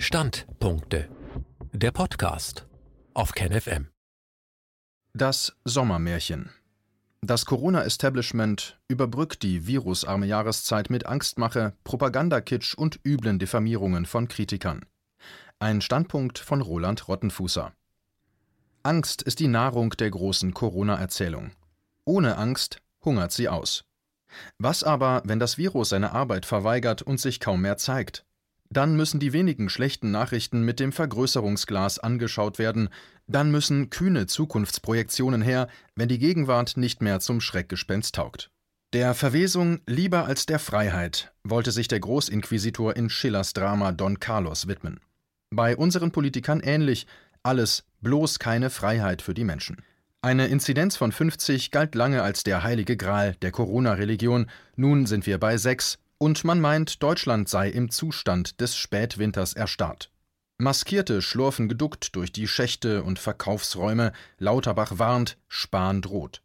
Standpunkte. Der Podcast auf KenFM. Das Sommermärchen. Das Corona-Establishment überbrückt die virusarme Jahreszeit mit Angstmache, Propagandakitsch und üblen Diffamierungen von Kritikern. Ein Standpunkt von Roland Rottenfußer. Angst ist die Nahrung der großen Corona-Erzählung. Ohne Angst hungert sie aus. Was aber, wenn das Virus seine Arbeit verweigert und sich kaum mehr zeigt? Dann müssen die wenigen schlechten Nachrichten mit dem Vergrößerungsglas angeschaut werden, dann müssen kühne Zukunftsprojektionen her, wenn die Gegenwart nicht mehr zum Schreckgespenst taugt. Der Verwesung lieber als der Freiheit wollte sich der Großinquisitor in Schillers Drama Don Carlos widmen. Bei unseren Politikern ähnlich, alles bloß keine Freiheit für die Menschen. Eine Inzidenz von 50 galt lange als der heilige Gral der Corona-Religion, nun sind wir bei 6 und man meint, Deutschland sei im Zustand des Spätwinters erstarrt. Maskierte schlurfen geduckt durch die Schächte und Verkaufsräume, Lauterbach warnt, Spahn droht.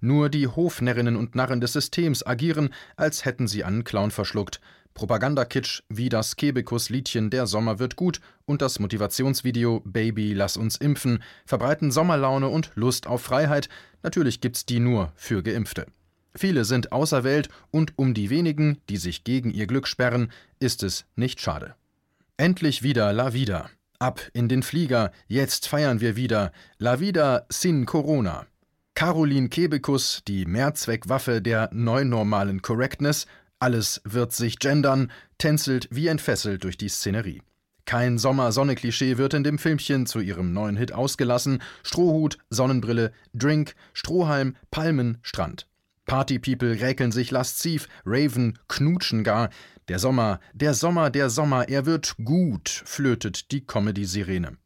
Nur die Hofnärrinnen und Narren des Systems agieren, als hätten sie einen Clown verschluckt. Propagandakitsch wie das Kebekus-Liedchen Der Sommer wird gut und das Motivationsvideo Baby, lass uns impfen verbreiten Sommerlaune und Lust auf Freiheit. Natürlich gibt's die nur für Geimpfte. Viele sind außer Welt und um die wenigen, die sich gegen ihr Glück sperren, ist es nicht schade. Endlich wieder La Vida. Ab in den Flieger, jetzt feiern wir wieder. La Vida sin Corona. Caroline Kebekus, die Mehrzweckwaffe der neunormalen Correctness, alles wird sich gendern, tänzelt wie entfesselt durch die Szenerie. Kein Sommer-Sonne-Klischee wird in dem Filmchen zu ihrem neuen Hit ausgelassen. Strohhut, Sonnenbrille, Drink, Strohhalm, Palmen, Strand. Partypeople räkeln sich lasziv, Raven knutschen gar. Der Sommer, der Sommer, der Sommer, er wird gut, flötet die Comedy-Sirene.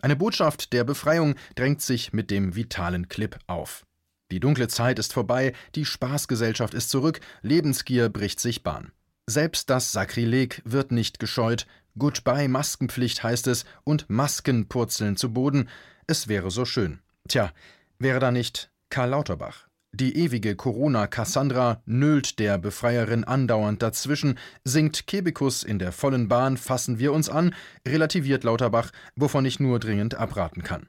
Eine Botschaft der Befreiung drängt sich mit dem vitalen Clip auf. Die dunkle Zeit ist vorbei, die Spaßgesellschaft ist zurück, Lebensgier bricht sich Bahn. Selbst das Sakrileg wird nicht gescheut. Goodbye Maskenpflicht heißt es und Masken purzeln zu Boden. Es wäre so schön. Tja, wäre da nicht Karl Lauterbach? Die ewige Corona-Cassandra nölt der Befreierin andauernd dazwischen, singt Kebekus in der vollen Bahn Fassen wir uns an, relativiert Lauterbach, wovon ich nur dringend abraten kann.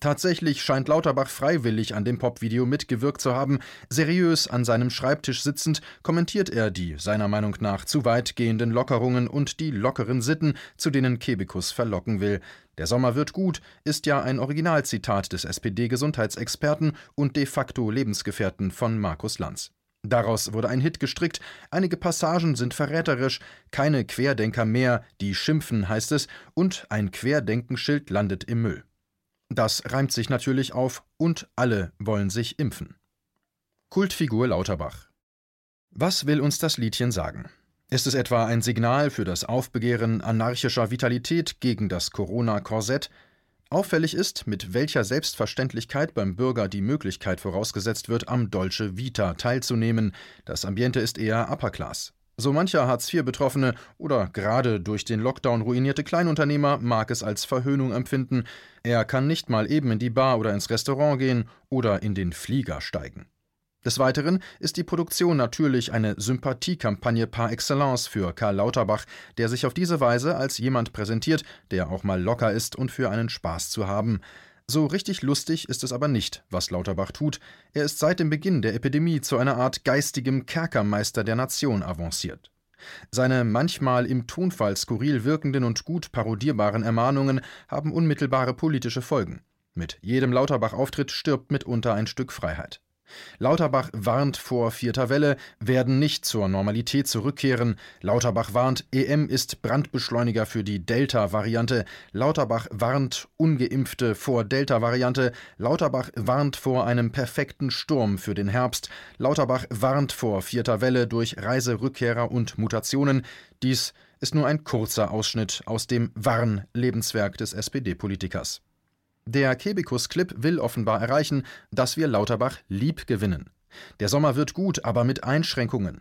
Tatsächlich scheint Lauterbach freiwillig an dem Popvideo mitgewirkt zu haben. Seriös an seinem Schreibtisch sitzend kommentiert er die seiner Meinung nach zu weit gehenden Lockerungen und die lockeren Sitten, zu denen Kebekus verlocken will. Der Sommer wird gut ist ja ein Originalzitat des SPD-Gesundheitsexperten und de facto Lebensgefährten von Markus Lanz. Daraus wurde ein Hit gestrickt, einige Passagen sind verräterisch, keine Querdenker mehr, die schimpfen, heißt es, und ein Querdenkenschild landet im Müll. Das reimt sich natürlich auf und alle wollen sich impfen. Kultfigur Lauterbach. Was will uns das Liedchen sagen? Ist es etwa ein Signal für das Aufbegehren anarchischer Vitalität gegen das Corona-Korsett? Auffällig ist, mit welcher Selbstverständlichkeit beim Bürger die Möglichkeit vorausgesetzt wird, am Dolce Vita teilzunehmen. Das Ambiente ist eher Upper Class. So mancher Hartz-IV-Betroffene oder gerade durch den Lockdown ruinierte Kleinunternehmer mag es als Verhöhnung empfinden. Er kann nicht mal eben in die Bar oder ins Restaurant gehen oder in den Flieger steigen. Des Weiteren ist die Produktion natürlich eine Sympathiekampagne par excellence für Karl Lauterbach, der sich auf diese Weise als jemand präsentiert, der auch mal locker ist und für einen Spaß zu haben. So richtig lustig ist es aber nicht, was Lauterbach tut. Er ist seit dem Beginn der Epidemie zu einer Art geistigem Kerkermeister der Nation avanciert. Seine manchmal im Tonfall skurril wirkenden und gut parodierbaren Ermahnungen haben unmittelbare politische Folgen. Mit jedem Lauterbach-Auftritt stirbt mitunter ein Stück Freiheit. Lauterbach warnt vor vierter Welle, werden nicht zur Normalität zurückkehren. Lauterbach warnt, EM ist Brandbeschleuniger für die Delta-Variante. Lauterbach warnt Ungeimpfte vor Delta-Variante. Lauterbach warnt vor einem perfekten Sturm für den Herbst. Lauterbach warnt vor vierter Welle durch Reiserückkehrer und Mutationen. Dies ist nur ein kurzer Ausschnitt aus dem Warn-Lebenswerk des SPD-Politikers. Der Kebekus-Clip will offenbar erreichen, dass wir Lauterbach lieb gewinnen. Der Sommer wird gut, aber mit Einschränkungen.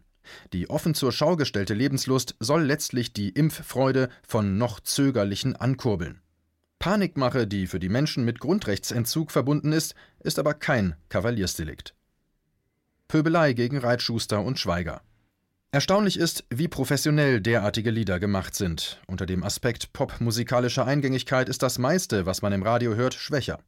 Die offen zur Schau gestellte Lebenslust soll letztlich die Impffreude von noch zögerlichen ankurbeln. Panikmache, die für die Menschen mit Grundrechtsentzug verbunden ist, ist aber kein Kavaliersdelikt. Pöbelei gegen Reitschuster und Schweiger. Erstaunlich ist, wie professionell derartige Lieder gemacht sind. Unter dem Aspekt popmusikalischer Eingängigkeit ist das meiste, was man im Radio hört, schwächer.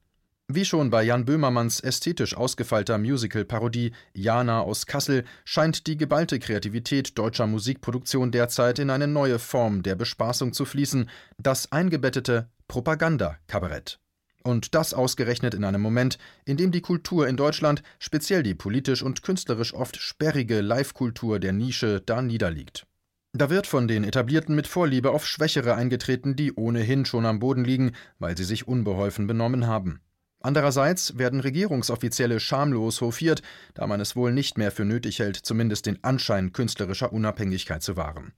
Wie schon bei Jan Böhmermanns ästhetisch ausgefeilter Musical-Parodie Jana aus Kassel scheint die geballte Kreativität deutscher Musikproduktion derzeit in eine neue Form der Bespaßung zu fließen, das eingebettete Propagandakabarett. Und das ausgerechnet in einem Moment, in dem die Kultur in Deutschland, speziell die politisch und künstlerisch oft sperrige Live-Kultur der Nische, da niederliegt. Da wird von den Etablierten mit Vorliebe auf Schwächere eingetreten, die ohnehin schon am Boden liegen, weil sie sich unbeholfen benommen haben. Andererseits werden Regierungsoffizielle schamlos hofiert, da man es wohl nicht mehr für nötig hält, zumindest den Anschein künstlerischer Unabhängigkeit zu wahren.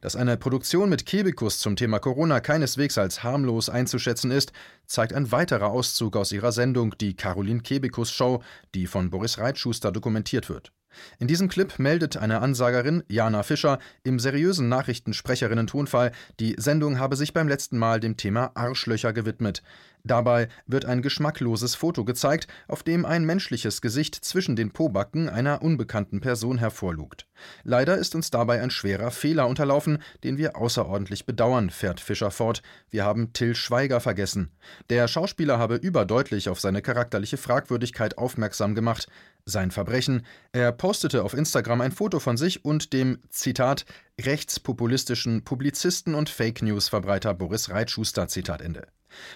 Dass eine Produktion mit Kebekus zum Thema Corona keineswegs als harmlos einzuschätzen ist, zeigt ein weiterer Auszug aus ihrer Sendung Die Caroline Kebekus Show, die von Boris Reitschuster dokumentiert wird. In diesem Clip meldet eine Ansagerin, Jana Fischer, im seriösen Nachrichtensprecherinnen-Tonfall, die Sendung habe sich beim letzten Mal dem Thema Arschlöcher gewidmet. Dabei wird ein geschmackloses Foto gezeigt, auf dem ein menschliches Gesicht zwischen den Pobacken einer unbekannten Person hervorlugt. Leider ist uns dabei ein schwerer Fehler unterlaufen, den wir außerordentlich bedauern, fährt Fischer fort. Wir haben Till Schweiger vergessen. Der Schauspieler habe überdeutlich auf seine charakterliche Fragwürdigkeit aufmerksam gemacht. Sein Verbrechen: Er postete auf Instagram ein Foto von sich und dem, Zitat, rechtspopulistischen Publizisten und Fake-News-Verbreiter Boris Reitschuster, Zitat Ende.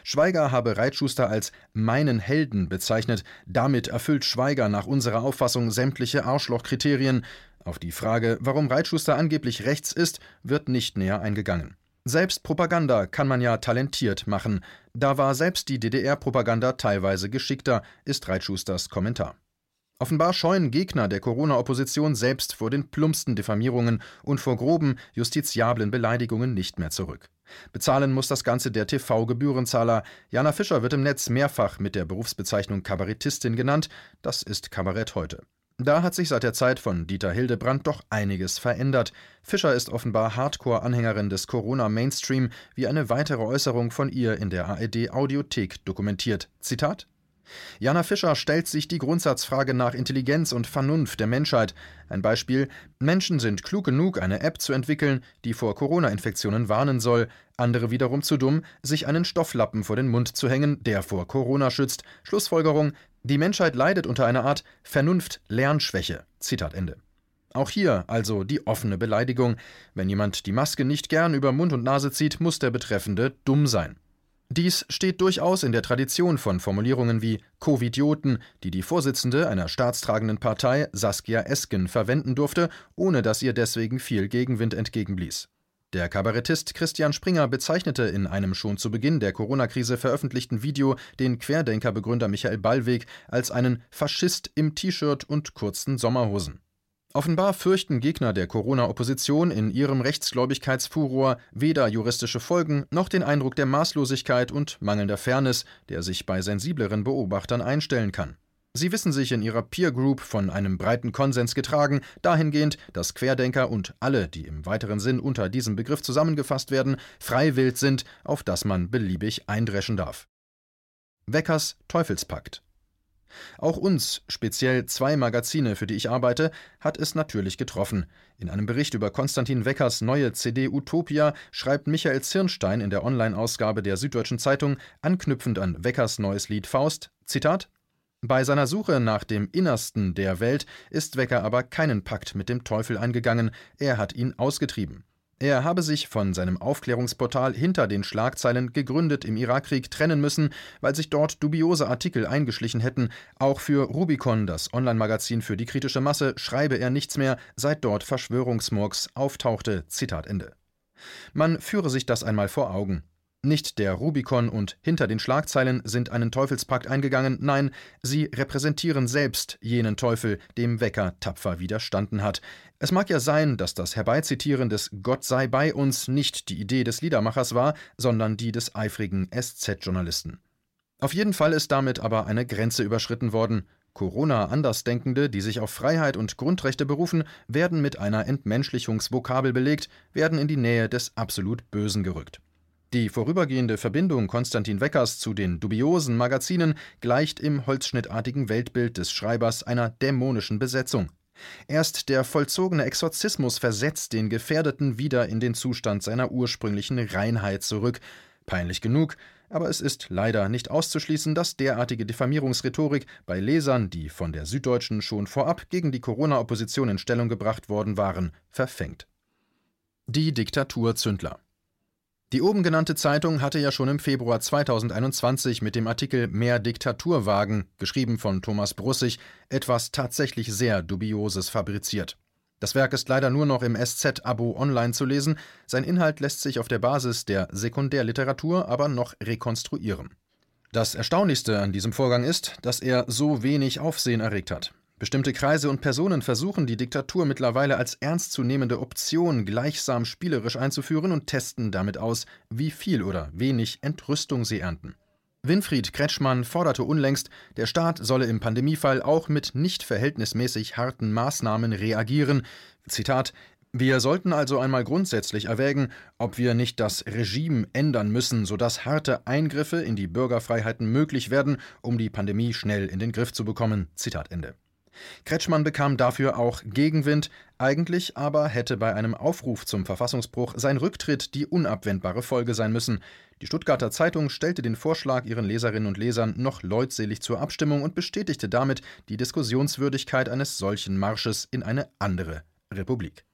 Schweiger habe Reitschuster als meinen Helden bezeichnet. Damit erfüllt Schweiger nach unserer Auffassung sämtliche Arschlochkriterien. Auf die Frage, warum Reitschuster angeblich rechts ist, wird nicht näher eingegangen. Selbst Propaganda kann man ja talentiert machen. Da war selbst die DDR-Propaganda teilweise geschickter, ist Reitschusters Kommentar. Offenbar scheuen Gegner der Corona-Opposition selbst vor den plumpsten Diffamierungen und vor groben, justiziablen Beleidigungen nicht mehr zurück. Bezahlen muss das Ganze der TV-Gebührenzahler. Jana Fischer wird im Netz mehrfach mit der Berufsbezeichnung Kabarettistin genannt. Das ist Kabarett heute. Da hat sich seit der Zeit von Dieter Hildebrand doch einiges verändert. Fischer ist offenbar Hardcore-Anhängerin des Corona-Mainstream, wie eine weitere Äußerung von ihr in der ARD-Audiothek dokumentiert. Zitat Jana Fischer stellt sich die Grundsatzfrage nach Intelligenz und Vernunft der Menschheit. Ein Beispiel: Menschen sind klug genug, eine App zu entwickeln, die vor Corona-Infektionen warnen soll. Andere wiederum zu dumm, sich einen Stofflappen vor den Mund zu hängen, der vor Corona schützt. Schlussfolgerung: Die Menschheit leidet unter einer Art Vernunft-Lernschwäche. Zitat Ende. Auch hier also die offene Beleidigung. Wenn jemand die Maske nicht gern über Mund und Nase zieht, muss der Betreffende dumm sein. Dies steht durchaus in der Tradition von Formulierungen wie Covidioten, die die Vorsitzende einer staatstragenden Partei, Saskia Esken, verwenden durfte, ohne dass ihr deswegen viel Gegenwind entgegenblies. Der Kabarettist Christian Springer bezeichnete in einem schon zu Beginn der Corona-Krise veröffentlichten Video den Querdenker-Begründer Michael Ballweg als einen Faschist im T-Shirt und kurzen Sommerhosen. Offenbar fürchten Gegner der Corona-Opposition in ihrem Rechtsgläubigkeitsfuror weder juristische Folgen noch den Eindruck der Maßlosigkeit und mangelnder Fairness, der sich bei sensibleren Beobachtern einstellen kann. Sie wissen sich in ihrer Peer Group von einem breiten Konsens getragen, dahingehend, dass Querdenker und alle, die im weiteren Sinn unter diesem Begriff zusammengefasst werden, freiwillig sind, auf das man beliebig eindreschen darf. Weckers Teufelspakt auch uns, speziell zwei Magazine, für die ich arbeite, hat es natürlich getroffen. In einem Bericht über Konstantin Weckers neue CD Utopia schreibt Michael Zirnstein in der Online-Ausgabe der Süddeutschen Zeitung, anknüpfend an Weckers neues Lied Faust, Zitat bei seiner Suche nach dem Innersten der Welt ist Wecker aber keinen Pakt mit dem Teufel eingegangen, er hat ihn ausgetrieben. Er habe sich von seinem Aufklärungsportal hinter den Schlagzeilen gegründet im Irakkrieg trennen müssen, weil sich dort dubiose Artikel eingeschlichen hätten. Auch für Rubicon, das Online-Magazin für die kritische Masse, schreibe er nichts mehr, seit dort Verschwörungsmurks auftauchte. Zitat Ende. Man führe sich das einmal vor Augen. Nicht der Rubicon und hinter den Schlagzeilen sind einen Teufelspakt eingegangen, nein, sie repräsentieren selbst jenen Teufel, dem Wecker tapfer widerstanden hat. Es mag ja sein, dass das Herbeizitieren des Gott sei bei uns nicht die Idee des Liedermachers war, sondern die des eifrigen SZ-Journalisten. Auf jeden Fall ist damit aber eine Grenze überschritten worden. Corona-Andersdenkende, die sich auf Freiheit und Grundrechte berufen, werden mit einer Entmenschlichungsvokabel belegt, werden in die Nähe des absolut Bösen gerückt. Die vorübergehende Verbindung Konstantin Weckers zu den dubiosen Magazinen gleicht im holzschnittartigen Weltbild des Schreibers einer dämonischen Besetzung. Erst der vollzogene Exorzismus versetzt den Gefährdeten wieder in den Zustand seiner ursprünglichen Reinheit zurück. Peinlich genug, aber es ist leider nicht auszuschließen, dass derartige Diffamierungsrhetorik bei Lesern, die von der Süddeutschen schon vorab gegen die Corona-Opposition in Stellung gebracht worden waren, verfängt. Die Diktaturzündler die oben genannte Zeitung hatte ja schon im Februar 2021 mit dem Artikel Mehr Diktatur wagen, geschrieben von Thomas Brussig, etwas tatsächlich sehr Dubioses fabriziert. Das Werk ist leider nur noch im SZ-Abo online zu lesen, sein Inhalt lässt sich auf der Basis der Sekundärliteratur aber noch rekonstruieren. Das Erstaunlichste an diesem Vorgang ist, dass er so wenig Aufsehen erregt hat. Bestimmte Kreise und Personen versuchen die Diktatur mittlerweile als ernstzunehmende Option gleichsam spielerisch einzuführen und testen damit aus, wie viel oder wenig Entrüstung sie ernten. Winfried Kretschmann forderte unlängst, der Staat solle im Pandemiefall auch mit nicht verhältnismäßig harten Maßnahmen reagieren. Zitat wir sollten also einmal grundsätzlich erwägen, ob wir nicht das Regime ändern müssen, sodass harte Eingriffe in die Bürgerfreiheiten möglich werden, um die Pandemie schnell in den Griff zu bekommen. Zitat Ende. Kretschmann bekam dafür auch Gegenwind, eigentlich aber hätte bei einem Aufruf zum Verfassungsbruch sein Rücktritt die unabwendbare Folge sein müssen. Die Stuttgarter Zeitung stellte den Vorschlag ihren Leserinnen und Lesern noch leutselig zur Abstimmung und bestätigte damit die Diskussionswürdigkeit eines solchen Marsches in eine andere Republik.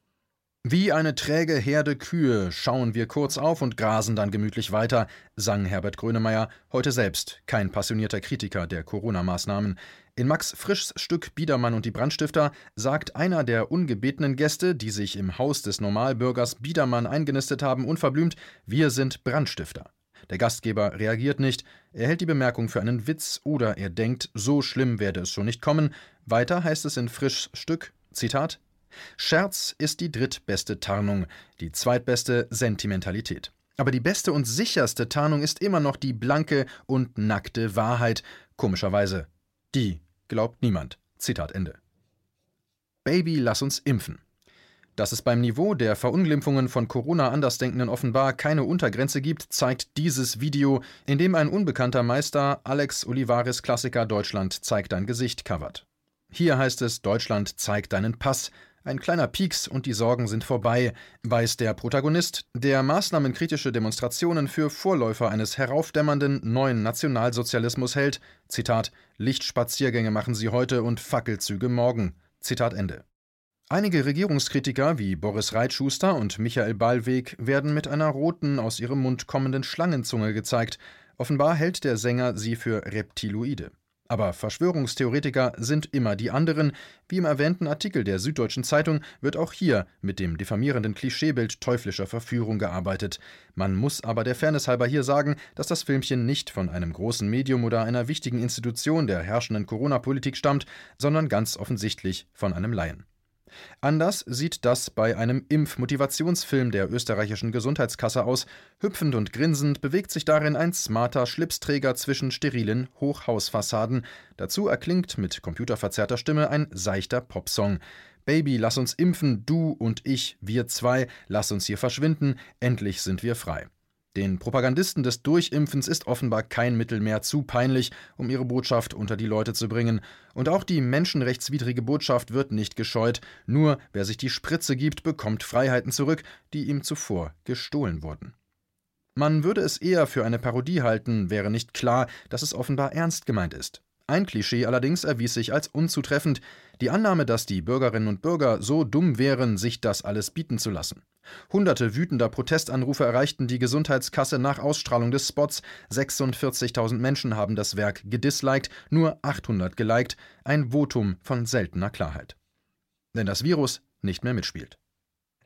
Wie eine träge Herde Kühe schauen wir kurz auf und grasen dann gemütlich weiter, sang Herbert Grönemeyer, heute selbst kein passionierter Kritiker der Corona-Maßnahmen. In Max Frischs Stück Biedermann und die Brandstifter sagt einer der ungebetenen Gäste, die sich im Haus des Normalbürgers Biedermann eingenistet haben, unverblümt: Wir sind Brandstifter. Der Gastgeber reagiert nicht, er hält die Bemerkung für einen Witz oder er denkt, so schlimm werde es schon nicht kommen. Weiter heißt es in Frischs Stück: Zitat: Scherz ist die drittbeste Tarnung, die zweitbeste Sentimentalität. Aber die beste und sicherste Tarnung ist immer noch die blanke und nackte Wahrheit, komischerweise die glaubt niemand. Zitat Ende. Baby, lass uns impfen. Dass es beim Niveau der Verunglimpfungen von Corona-Andersdenkenden offenbar keine Untergrenze gibt, zeigt dieses Video, in dem ein unbekannter Meister Alex Olivares Klassiker Deutschland zeigt dein Gesicht covert. Hier heißt es Deutschland zeigt deinen Pass, ein kleiner Pieks und die Sorgen sind vorbei, weiß der Protagonist, der maßnahmenkritische Demonstrationen für Vorläufer eines heraufdämmernden neuen Nationalsozialismus hält. Zitat: Lichtspaziergänge machen sie heute und Fackelzüge morgen. Zitat Ende. Einige Regierungskritiker wie Boris Reitschuster und Michael Ballweg werden mit einer roten, aus ihrem Mund kommenden Schlangenzunge gezeigt. Offenbar hält der Sänger sie für Reptiloide. Aber Verschwörungstheoretiker sind immer die anderen. Wie im erwähnten Artikel der Süddeutschen Zeitung wird auch hier mit dem diffamierenden Klischeebild teuflischer Verführung gearbeitet. Man muss aber der Fairness halber hier sagen, dass das Filmchen nicht von einem großen Medium oder einer wichtigen Institution der herrschenden Corona-Politik stammt, sondern ganz offensichtlich von einem Laien. Anders sieht das bei einem Impfmotivationsfilm der österreichischen Gesundheitskasse aus. Hüpfend und grinsend bewegt sich darin ein smarter Schlipsträger zwischen sterilen Hochhausfassaden. Dazu erklingt mit computerverzerrter Stimme ein seichter Popsong. Baby, lass uns impfen, du und ich, wir zwei, lass uns hier verschwinden, endlich sind wir frei. Den Propagandisten des Durchimpfens ist offenbar kein Mittel mehr zu peinlich, um ihre Botschaft unter die Leute zu bringen. Und auch die menschenrechtswidrige Botschaft wird nicht gescheut. Nur wer sich die Spritze gibt, bekommt Freiheiten zurück, die ihm zuvor gestohlen wurden. Man würde es eher für eine Parodie halten, wäre nicht klar, dass es offenbar ernst gemeint ist. Ein Klischee allerdings erwies sich als unzutreffend, die Annahme, dass die Bürgerinnen und Bürger so dumm wären, sich das alles bieten zu lassen. Hunderte wütender Protestanrufe erreichten die Gesundheitskasse nach Ausstrahlung des Spots. 46.000 Menschen haben das Werk gedisliked, nur 800 geliked, ein Votum von seltener Klarheit. Denn das Virus nicht mehr mitspielt.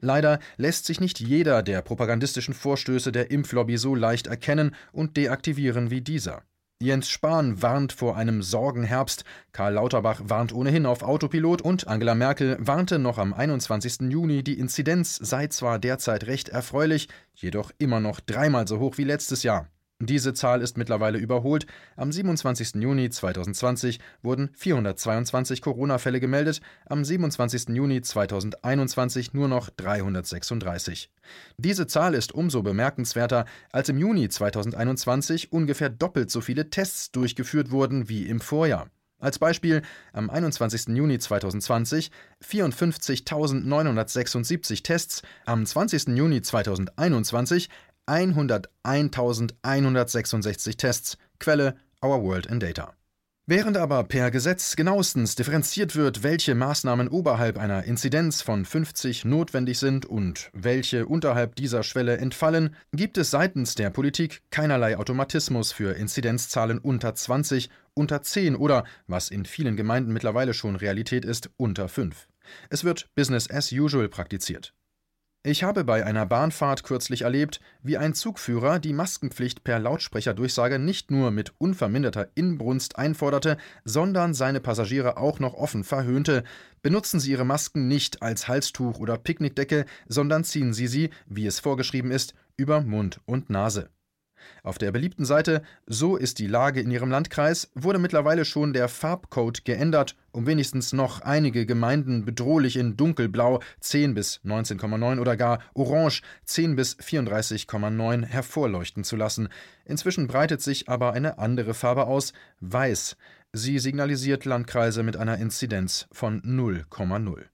Leider lässt sich nicht jeder der propagandistischen Vorstöße der Impflobby so leicht erkennen und deaktivieren wie dieser. Jens Spahn warnt vor einem Sorgenherbst, Karl Lauterbach warnt ohnehin auf Autopilot und Angela Merkel warnte noch am 21. Juni, die Inzidenz sei zwar derzeit recht erfreulich, jedoch immer noch dreimal so hoch wie letztes Jahr. Diese Zahl ist mittlerweile überholt. Am 27. Juni 2020 wurden 422 Corona-Fälle gemeldet, am 27. Juni 2021 nur noch 336. Diese Zahl ist umso bemerkenswerter, als im Juni 2021 ungefähr doppelt so viele Tests durchgeführt wurden wie im Vorjahr. Als Beispiel am 21. Juni 2020 54.976 Tests, am 20. Juni 2021 101.166 Tests. Quelle Our World in Data. Während aber per Gesetz genauestens differenziert wird, welche Maßnahmen oberhalb einer Inzidenz von 50 notwendig sind und welche unterhalb dieser Schwelle entfallen, gibt es seitens der Politik keinerlei Automatismus für Inzidenzzahlen unter 20, unter 10 oder, was in vielen Gemeinden mittlerweile schon Realität ist, unter 5. Es wird Business as usual praktiziert. Ich habe bei einer Bahnfahrt kürzlich erlebt, wie ein Zugführer die Maskenpflicht per Lautsprecherdurchsage nicht nur mit unverminderter Inbrunst einforderte, sondern seine Passagiere auch noch offen verhöhnte. Benutzen Sie Ihre Masken nicht als Halstuch oder Picknickdecke, sondern ziehen Sie sie, wie es vorgeschrieben ist, über Mund und Nase. Auf der beliebten Seite So ist die Lage in Ihrem Landkreis wurde mittlerweile schon der Farbcode geändert, um wenigstens noch einige Gemeinden bedrohlich in dunkelblau 10 bis 19,9 oder gar orange 10 bis 34,9 hervorleuchten zu lassen. Inzwischen breitet sich aber eine andere Farbe aus, weiß. Sie signalisiert Landkreise mit einer Inzidenz von 0,0.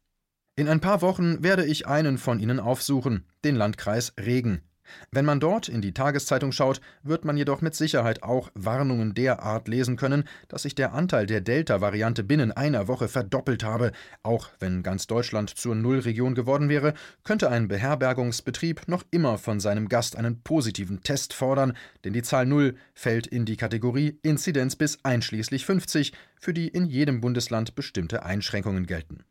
In ein paar Wochen werde ich einen von ihnen aufsuchen, den Landkreis Regen. Wenn man dort in die Tageszeitung schaut, wird man jedoch mit Sicherheit auch Warnungen der Art lesen können, dass sich der Anteil der Delta-Variante binnen einer Woche verdoppelt habe. Auch wenn ganz Deutschland zur Nullregion geworden wäre, könnte ein Beherbergungsbetrieb noch immer von seinem Gast einen positiven Test fordern, denn die Zahl Null fällt in die Kategorie Inzidenz bis einschließlich 50, für die in jedem Bundesland bestimmte Einschränkungen gelten.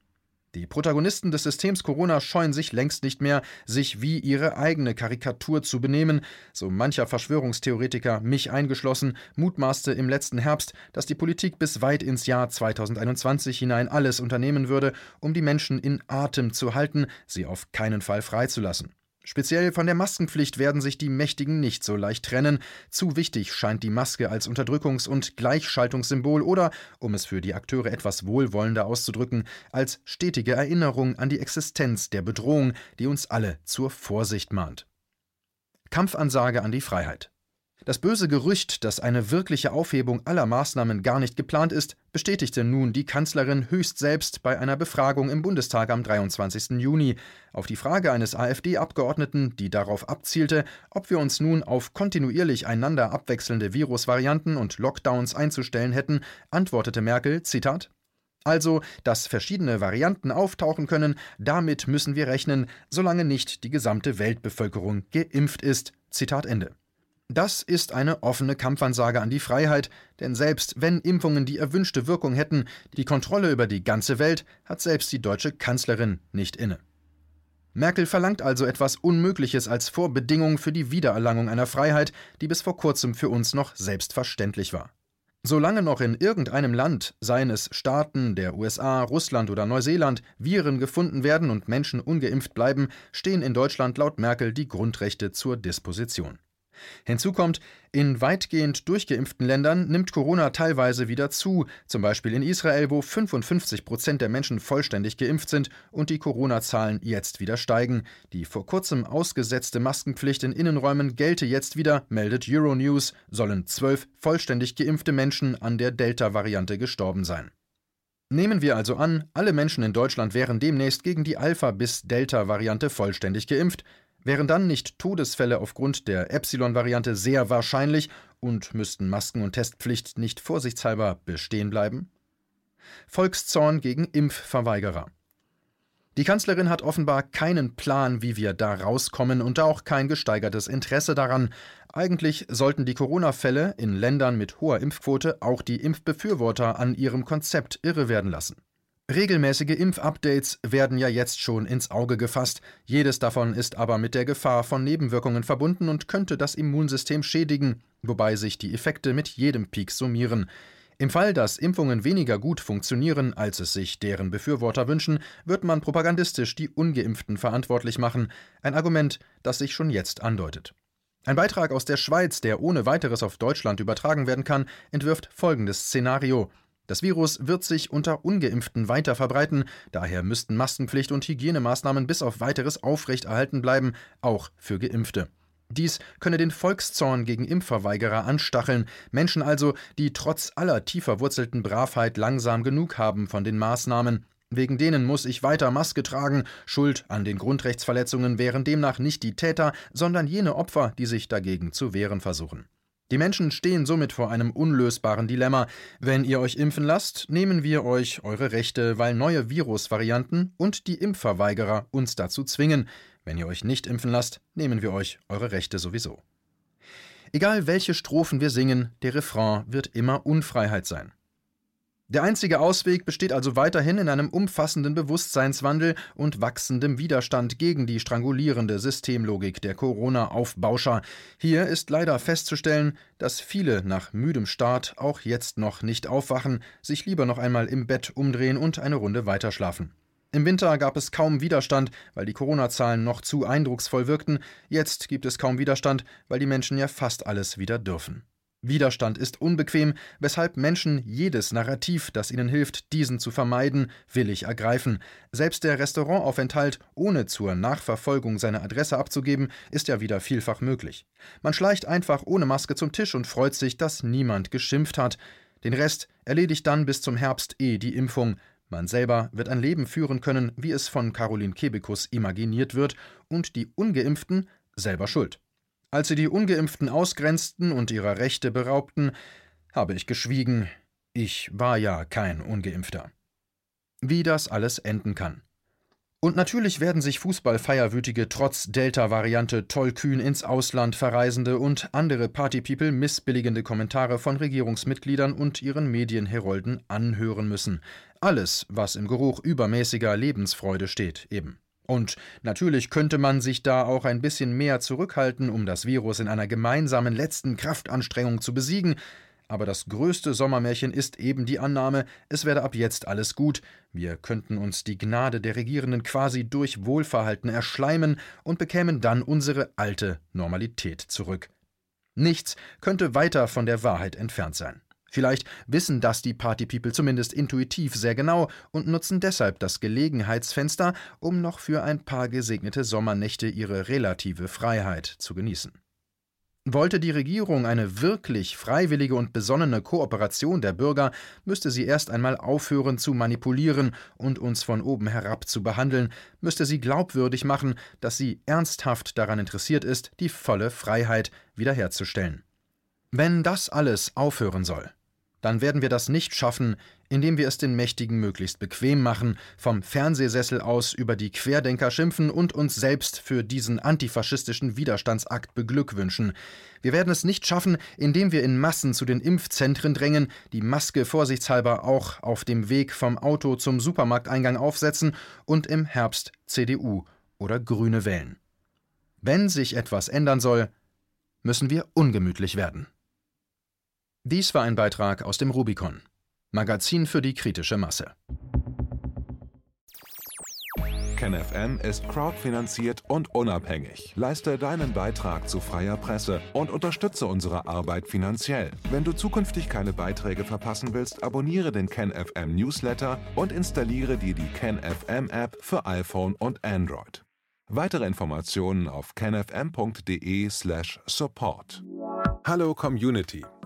Die Protagonisten des Systems Corona scheuen sich längst nicht mehr, sich wie ihre eigene Karikatur zu benehmen. So mancher Verschwörungstheoretiker, mich eingeschlossen, mutmaßte im letzten Herbst, dass die Politik bis weit ins Jahr 2021 hinein alles unternehmen würde, um die Menschen in Atem zu halten, sie auf keinen Fall freizulassen. Speziell von der Maskenpflicht werden sich die Mächtigen nicht so leicht trennen. Zu wichtig scheint die Maske als Unterdrückungs- und Gleichschaltungssymbol oder, um es für die Akteure etwas wohlwollender auszudrücken, als stetige Erinnerung an die Existenz der Bedrohung, die uns alle zur Vorsicht mahnt. Kampfansage an die Freiheit. Das böse Gerücht, dass eine wirkliche Aufhebung aller Maßnahmen gar nicht geplant ist, bestätigte nun die Kanzlerin höchst selbst bei einer Befragung im Bundestag am 23. Juni. Auf die Frage eines AfD-Abgeordneten, die darauf abzielte, ob wir uns nun auf kontinuierlich einander abwechselnde Virusvarianten und Lockdowns einzustellen hätten, antwortete Merkel, Zitat, also, dass verschiedene Varianten auftauchen können, damit müssen wir rechnen, solange nicht die gesamte Weltbevölkerung geimpft ist. Zitat Ende. Das ist eine offene Kampfansage an die Freiheit, denn selbst wenn Impfungen die erwünschte Wirkung hätten, die Kontrolle über die ganze Welt hat selbst die deutsche Kanzlerin nicht inne. Merkel verlangt also etwas Unmögliches als Vorbedingung für die Wiedererlangung einer Freiheit, die bis vor kurzem für uns noch selbstverständlich war. Solange noch in irgendeinem Land, seien es Staaten der USA, Russland oder Neuseeland, Viren gefunden werden und Menschen ungeimpft bleiben, stehen in Deutschland laut Merkel die Grundrechte zur Disposition. Hinzu kommt, in weitgehend durchgeimpften Ländern nimmt Corona teilweise wieder zu, zum Beispiel in Israel, wo 55 Prozent der Menschen vollständig geimpft sind und die Corona-Zahlen jetzt wieder steigen. Die vor kurzem ausgesetzte Maskenpflicht in Innenräumen gelte jetzt wieder, meldet Euronews, sollen zwölf vollständig geimpfte Menschen an der Delta-Variante gestorben sein. Nehmen wir also an, alle Menschen in Deutschland wären demnächst gegen die Alpha- bis Delta-Variante vollständig geimpft, Wären dann nicht Todesfälle aufgrund der Epsilon-Variante sehr wahrscheinlich und müssten Masken- und Testpflicht nicht vorsichtshalber bestehen bleiben? Volkszorn gegen Impfverweigerer. Die Kanzlerin hat offenbar keinen Plan, wie wir da rauskommen und auch kein gesteigertes Interesse daran. Eigentlich sollten die Corona-Fälle in Ländern mit hoher Impfquote auch die Impfbefürworter an ihrem Konzept irre werden lassen. Regelmäßige Impfupdates werden ja jetzt schon ins Auge gefasst, jedes davon ist aber mit der Gefahr von Nebenwirkungen verbunden und könnte das Immunsystem schädigen, wobei sich die Effekte mit jedem Peak summieren. Im Fall, dass Impfungen weniger gut funktionieren, als es sich deren Befürworter wünschen, wird man propagandistisch die ungeimpften verantwortlich machen, ein Argument, das sich schon jetzt andeutet. Ein Beitrag aus der Schweiz, der ohne weiteres auf Deutschland übertragen werden kann, entwirft folgendes Szenario. Das Virus wird sich unter ungeimpften weiter verbreiten, daher müssten Maskenpflicht und Hygienemaßnahmen bis auf weiteres aufrechterhalten bleiben, auch für geimpfte. Dies könne den Volkszorn gegen Impfverweigerer anstacheln, Menschen also, die trotz aller tief verwurzelten Bravheit langsam genug haben von den Maßnahmen. Wegen denen muss ich weiter Maske tragen. Schuld an den Grundrechtsverletzungen wären demnach nicht die Täter, sondern jene Opfer, die sich dagegen zu wehren versuchen. Die Menschen stehen somit vor einem unlösbaren Dilemma. Wenn ihr euch impfen lasst, nehmen wir euch eure Rechte, weil neue Virusvarianten und die Impfverweigerer uns dazu zwingen. Wenn ihr euch nicht impfen lasst, nehmen wir euch eure Rechte sowieso. Egal welche Strophen wir singen, der Refrain wird immer Unfreiheit sein. Der einzige Ausweg besteht also weiterhin in einem umfassenden Bewusstseinswandel und wachsendem Widerstand gegen die strangulierende Systemlogik der Corona-Aufbauscher. Hier ist leider festzustellen, dass viele nach müdem Start auch jetzt noch nicht aufwachen, sich lieber noch einmal im Bett umdrehen und eine Runde weiterschlafen. Im Winter gab es kaum Widerstand, weil die Corona-Zahlen noch zu eindrucksvoll wirkten. Jetzt gibt es kaum Widerstand, weil die Menschen ja fast alles wieder dürfen. Widerstand ist unbequem, weshalb Menschen jedes Narrativ, das ihnen hilft, diesen zu vermeiden, willig ergreifen. Selbst der Restaurantaufenthalt, ohne zur Nachverfolgung seine Adresse abzugeben, ist ja wieder vielfach möglich. Man schleicht einfach ohne Maske zum Tisch und freut sich, dass niemand geschimpft hat. Den Rest erledigt dann bis zum Herbst eh die Impfung. Man selber wird ein Leben führen können, wie es von Caroline Kebekus imaginiert wird, und die Ungeimpften selber schuld. Als sie die ungeimpften ausgrenzten und ihrer Rechte beraubten, habe ich geschwiegen, ich war ja kein ungeimpfter. Wie das alles enden kann. Und natürlich werden sich Fußballfeierwütige trotz Delta-Variante tollkühn ins Ausland verreisende und andere Partypeople missbilligende Kommentare von Regierungsmitgliedern und ihren Medienherolden anhören müssen. Alles, was im Geruch übermäßiger Lebensfreude steht, eben. Und natürlich könnte man sich da auch ein bisschen mehr zurückhalten, um das Virus in einer gemeinsamen letzten Kraftanstrengung zu besiegen, aber das größte Sommermärchen ist eben die Annahme, es werde ab jetzt alles gut, wir könnten uns die Gnade der Regierenden quasi durch Wohlverhalten erschleimen und bekämen dann unsere alte Normalität zurück. Nichts könnte weiter von der Wahrheit entfernt sein. Vielleicht wissen das die Partypeople zumindest intuitiv sehr genau und nutzen deshalb das Gelegenheitsfenster, um noch für ein paar gesegnete Sommernächte ihre relative Freiheit zu genießen. Wollte die Regierung eine wirklich freiwillige und besonnene Kooperation der Bürger, müsste sie erst einmal aufhören zu manipulieren und uns von oben herab zu behandeln, müsste sie glaubwürdig machen, dass sie ernsthaft daran interessiert ist, die volle Freiheit wiederherzustellen. Wenn das alles aufhören soll, dann werden wir das nicht schaffen, indem wir es den Mächtigen möglichst bequem machen, vom Fernsehsessel aus über die Querdenker schimpfen und uns selbst für diesen antifaschistischen Widerstandsakt beglückwünschen. Wir werden es nicht schaffen, indem wir in Massen zu den Impfzentren drängen, die Maske vorsichtshalber auch auf dem Weg vom Auto zum Supermarkteingang aufsetzen und im Herbst CDU oder Grüne wählen. Wenn sich etwas ändern soll, müssen wir ungemütlich werden. Dies war ein Beitrag aus dem Rubicon, Magazin für die kritische Masse. KenFM ist crowdfinanziert und unabhängig. Leiste deinen Beitrag zu freier Presse und unterstütze unsere Arbeit finanziell. Wenn du zukünftig keine Beiträge verpassen willst, abonniere den KenFM Newsletter und installiere dir die KenFM App für iPhone und Android. Weitere Informationen auf kenfm.de/support. Hallo Community.